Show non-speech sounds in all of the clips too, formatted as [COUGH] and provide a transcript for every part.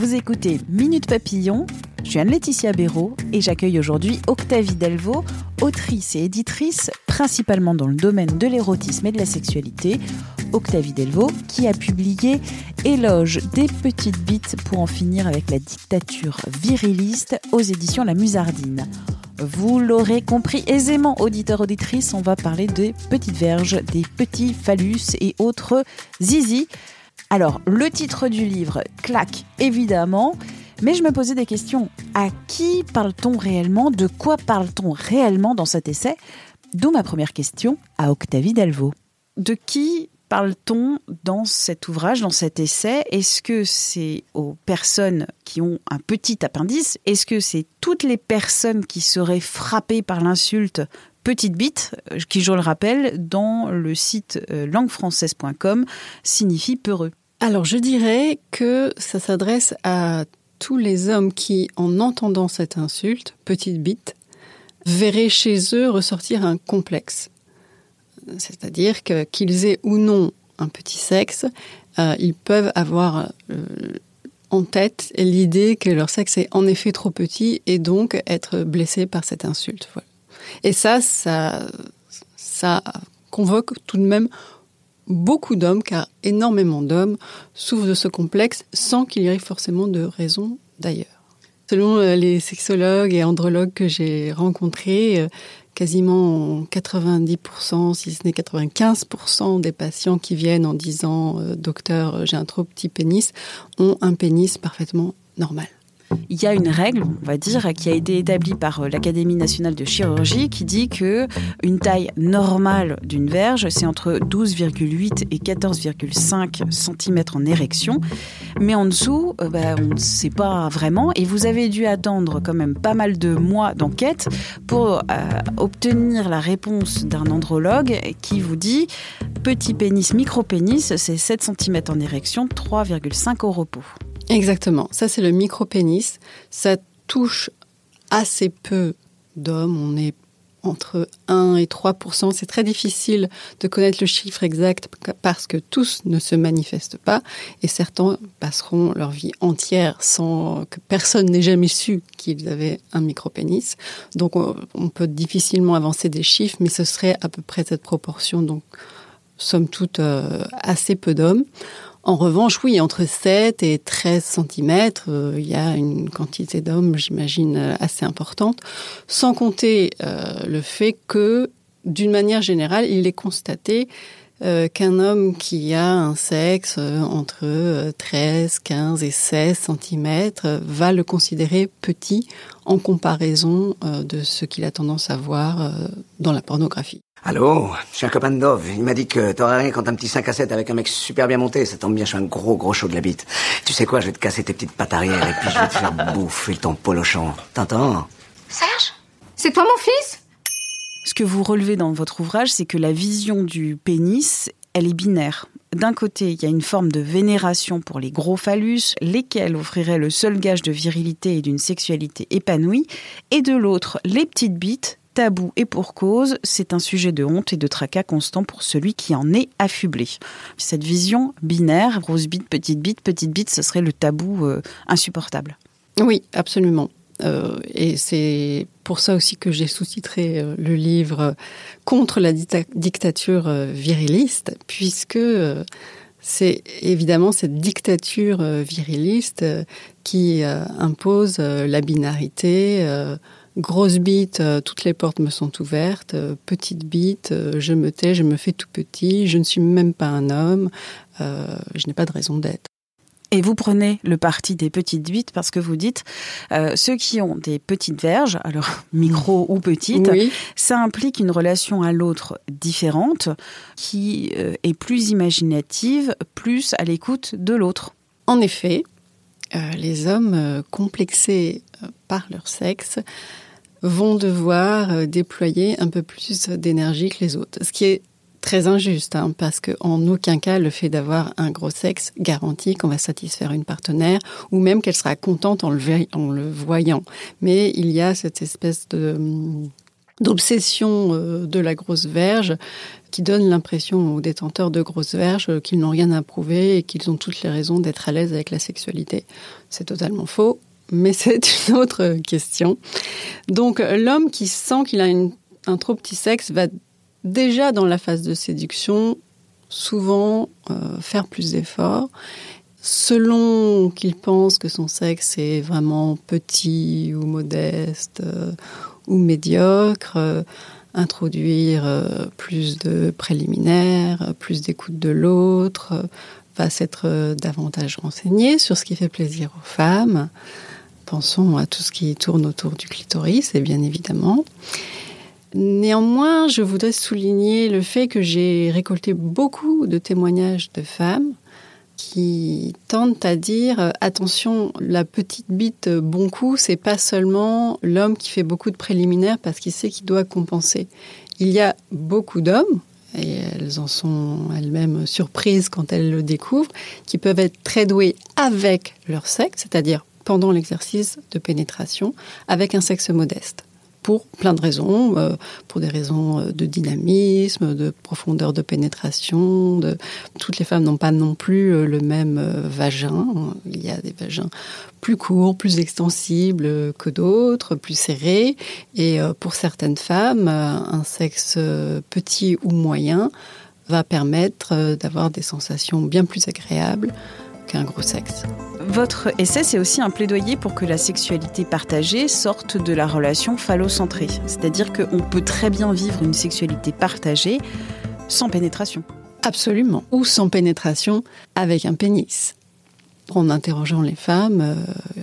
Vous écoutez Minute Papillon. Je suis Anne-Laetitia Béraud et j'accueille aujourd'hui Octavie Delvaux, autrice et éditrice principalement dans le domaine de l'érotisme et de la sexualité. Octavie Delvaux qui a publié Éloge des petites bites pour en finir avec la dictature viriliste aux éditions La Musardine. Vous l'aurez compris aisément, auditeur auditrice, on va parler des petites verges, des petits phallus et autres zizi. Alors, le titre du livre claque évidemment, mais je me posais des questions. À qui parle-t-on réellement? De quoi parle-t-on réellement dans cet essai? D'où ma première question à Octavie Delvaux. De qui parle-t-on dans cet ouvrage, dans cet essai? Est-ce que c'est aux personnes qui ont un petit appendice? Est-ce que c'est toutes les personnes qui seraient frappées par l'insulte petite bite, euh, qui, je le rappelle, dans le site euh, languefrançaise.com, signifie peureux Alors je dirais que ça s'adresse à tous les hommes qui, en entendant cette insulte, petite bite, verraient chez eux ressortir un complexe. C'est-à-dire que qu'ils aient ou non un petit sexe, euh, ils peuvent avoir euh, en tête l'idée que leur sexe est en effet trop petit et donc être blessé par cette insulte. Et ça, ça convoque tout de même beaucoup d'hommes, car énormément d'hommes souffrent de ce complexe sans qu'il y ait forcément de raison d'ailleurs. Selon euh, les sexologues et andrologues que j'ai rencontrés, euh, quasiment 90%, si ce n'est 95% des patients qui viennent en disant euh, docteur, j'ai un trop petit pénis, ont un pénis parfaitement normal. Il y a une règle, on va dire, qui a été établie par euh, l'Académie nationale de chirurgie qui dit que une taille normale d'une verge, c'est entre 12,8 et 14,5 cm en érection. Mais en dessous, euh, bah, on ne sait pas vraiment. Et vous avez dû attendre quand même pas mal de mois d'enquête pour euh, obtenir la réponse d'un andrologue qui vous dit petit pénis, micro-pénis, c'est 7 cm en érection, 3,5 au repos. Exactement. Ça, c'est le micro-pénis. Ça touche assez peu d'hommes. On est entre 1 et 3% C'est très difficile de connaître le chiffre exact parce que tous ne se manifestent pas et certains passeront leur vie entière sans que personne n'ait jamais su qu'ils avaient un micro-pénis. Donc on peut difficilement avancer des chiffres, mais ce serait à peu près cette proportion. Donc somme toute euh, assez peu d'hommes. En revanche, oui, entre 7 et 13 cm, euh, il y a une quantité d'hommes, j'imagine, euh, assez importante, sans compter euh, le fait que, d'une manière générale, il est constaté qu'un homme qui a un sexe entre 13, 15 et 16 cm va le considérer petit en comparaison de ce qu'il a tendance à voir dans la pornographie. Allô Je suis un copain de Dove. Il m'a dit que t'aurais rien quand un petit 5 à 7 avec un mec super bien monté. Ça tombe bien, je suis un gros gros chaud de la bite. Tu sais quoi, je vais te casser tes petites pattes arrière et puis je vais te faire [LAUGHS] bouffer ton polochon. T'entends? Serge? C'est toi mon fils? Ce que vous relevez dans votre ouvrage, c'est que la vision du pénis, elle est binaire. D'un côté, il y a une forme de vénération pour les gros phallus, lesquels offriraient le seul gage de virilité et d'une sexualité épanouie, et de l'autre, les petites bites, tabou et pour cause, c'est un sujet de honte et de tracas constant pour celui qui en est affublé. Cette vision binaire, grosse bite, petite bite, petite bite, ce serait le tabou euh, insupportable. Oui, absolument. Euh, et c'est pour ça aussi que j'ai sous-titré euh, le livre Contre la dictature viriliste, puisque c'est évidemment cette dictature viriliste qui impose la binarité Grosse bite, euh, toutes les portes me sont ouvertes. Euh, petite bite, euh, je me tais, je me fais tout petit. Je ne suis même pas un homme. je n'ai pas de raison d'être. Et vous prenez le parti des petites bites parce que vous dites euh, ceux qui ont des petites verges, alors [LAUGHS] micro ou petites, ça implique une relation à l'autre différente qui est plus imaginative, plus à l'écoute de l'autre. En effet, les hommes complexés par leur sexe vont devoir déployer un peu plus d'énergie que les autres, ce qui est très injuste, hein, parce qu'en aucun cas le fait d'avoir un gros sexe garantit qu'on va satisfaire une partenaire, ou même qu'elle sera contente en le, en le, voyant. Mais il y a cette espèce de d'obsession euh, de la grosse verge qui donne l'impression aux détenteurs de grosses verges qu'ils n'ont rien à prouver et qu'ils ont toutes les raisons d'être à l'aise avec la sexualité. C'est totalement faux, mais [LAUGHS] c'est une autre question. Donc l'homme qui sent qu'il a un trop petit sexe va déjà dans la phase de séduction, souvent euh, faire plus d'efforts. Selon qu'il pense que son sexe est vraiment petit ou modeste euh, ou médiocre, euh, introduire plus de préliminaires, plus d'écoute de l'autre, va s'être davantage renseigné sur ce qui fait plaisir aux femmes. Pensons à tout ce qui tourne autour du clitoris, et bien évidemment. Néanmoins, je voudrais souligner le fait que j'ai récolté beaucoup de témoignages de femmes qui tentent à dire euh, attention, la petite bite bon coup, c'est pas seulement l'homme qui fait beaucoup de préliminaires parce qu'il sait qu'il doit compenser. Il y a beaucoup d'hommes et elles en sont elles-mêmes surprises quand elles le découvrent, qui peuvent être très doués avec leur sexe, c'est-à-dire pendant l'exercice de pénétration, avec un sexe modeste pour plein de raisons, euh, pour des raisons euh, de dynamisme, de profondeur de pénétration. Toutes les femmes n'ont pas non plus euh, le même vagin. Il y a des vagins plus courts, plus extensibles que d'autres, plus serrés. Et pour certaines femmes, un sexe petit ou moyen va permettre d'avoir des sensations bien plus agréables qu'un gros sexe. Votre essai, c'est aussi un plaidoyer pour que la sexualité partagée sorte de la relation phallocentrée. C'est-à-dire qu'on peut très bien vivre une sexualité partagée sans pénétration. Absolument. Ou sans pénétration avec un pénis. En interrogeant les femmes, euh,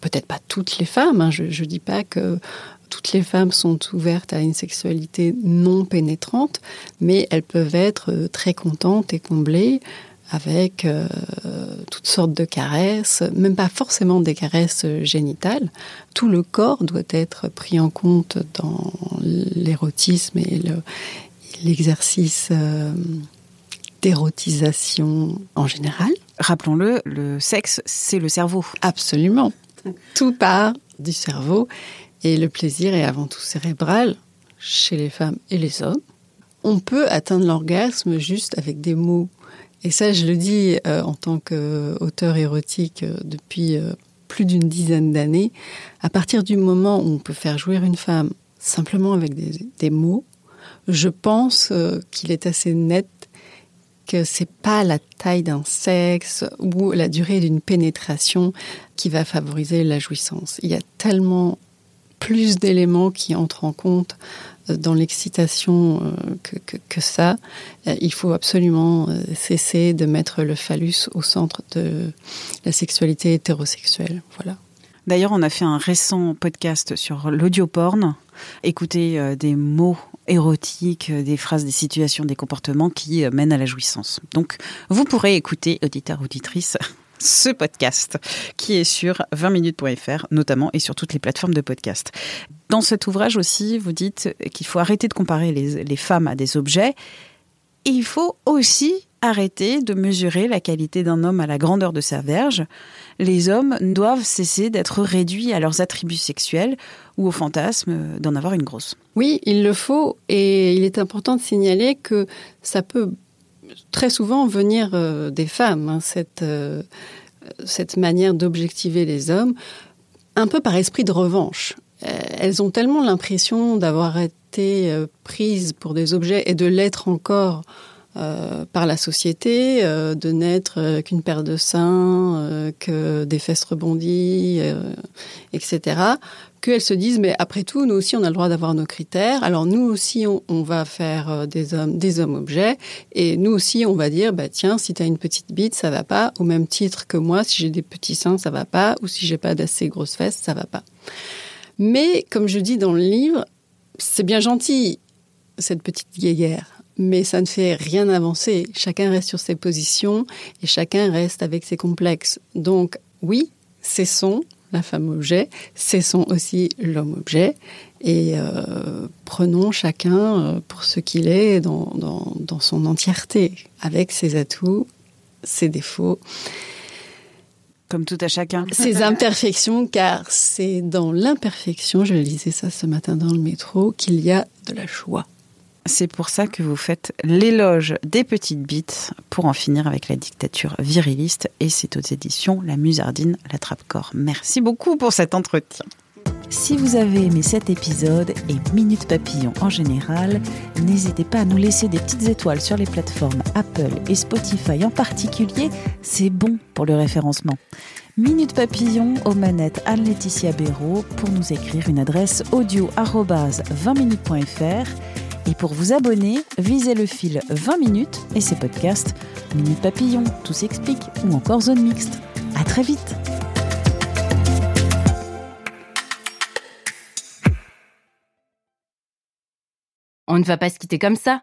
peut-être pas toutes les femmes, hein, je ne dis pas que toutes les femmes sont ouvertes à une sexualité non pénétrante, mais elles peuvent être euh, très contentes et comblées avec euh, toutes sortes de caresses, même pas forcément des caresses génitales. Tout le corps doit être pris en compte dans l'érotisme et l'exercice euh, d'érotisation en général. Rappelons-le, le sexe, c'est le cerveau. Absolument. Tout part du cerveau et le plaisir est avant tout cérébral chez les femmes et les hommes. On peut atteindre l'orgasme juste avec des mots et ça, je le dis euh, en tant qu'auteur érotique euh, depuis euh, plus d'une dizaine d'années. À partir du moment où on peut faire jouir une femme simplement avec des, mots, je pense qu'il est assez net que c'est pas la taille d'un sexe ou la durée d'une pénétration qui va favoriser la jouissance. Il y a tellement plus d'éléments qui entrent en compte dans l'excitation euh, que, ça. Euh, il faut absolument euh, cesser de mettre le phallus au centre de la sexualité hétérosexuelle. Voilà. D'ailleurs, on a fait un récent podcast sur l'audioporn. Écouter des mots érotiques, des phrases, des situations, des comportements qui mènent à la jouissance. Donc, vous pourrez écouter, auditeur, auditrice, [LAUGHS] ce podcast qui est sur 20minutes.fr notamment et sur toutes les plateformes de podcast. Dans cet ouvrage aussi, vous dites qu'il faut arrêter de comparer les, femmes à des objets et il faut aussi arrêter de mesurer la qualité d'un homme à la grandeur de sa verge. Les hommes doivent cesser d'être réduits à leurs attributs sexuels ou au fantasme d'en avoir une grosse. Oui, il le faut et il est important de signaler que ça peut très souvent venir euh, des femmes, hein, cette, euh, cette manière d'objectiver les hommes, un peu par esprit de revanche. Euh, elles ont tellement l'impression d'avoir été prises pour des objets et de l'être encore euh, par la société, euh, de n'être qu'une paire de seins, que des fesses rebondies, etc., qu'elles se disent, mais après tout, nous aussi, on a le droit d'avoir nos critères. Alors nous aussi, on, va faire des hommes, des hommes objets, et nous aussi, on va dire, bah tiens, si tu as une petite bite, ça va pas. Au même titre que moi, si j'ai des petits seins, ça va pas, ou si j'ai pas d'assez grosses fesses, ça va pas. Mais comme je dis dans le livre, c'est bien gentil cette petite guéguerre mais ça ne fait rien avancer. Chacun reste sur ses positions et chacun reste avec ses complexes. Donc oui, cessons la femme objet, cessons aussi l'homme objet et euh, prenons chacun euh, pour ce qu'il est dans, dans, dans son entièreté, avec ses atouts, ses défauts. Comme tout à chacun. Ses [LAUGHS] imperfections, car c'est dans l'imperfection, je lisais ça ce matin dans le métro, qu'il y a de la joie. C'est pour ça que vous faites l'éloge des petites bites pour en finir avec la dictature viriliste et c'est aux éditions La Musardine, la Trappe-Corps. Merci beaucoup pour cet entretien. Si vous avez aimé cet épisode et Minute Papillon en général, n'hésitez pas à nous laisser des petites étoiles sur les plateformes Apple et Spotify en particulier, c'est bon pour le référencement. Minute Papillon aux manettes Anne-Laetitia Béraud pour nous écrire une adresse audio 20minutes.fr et pour vous abonner, visez le fil 20 minutes et ses podcasts Minute Papillon, Tout s'explique ou encore Zone Mixte. À très vite! On ne va pas se quitter comme ça.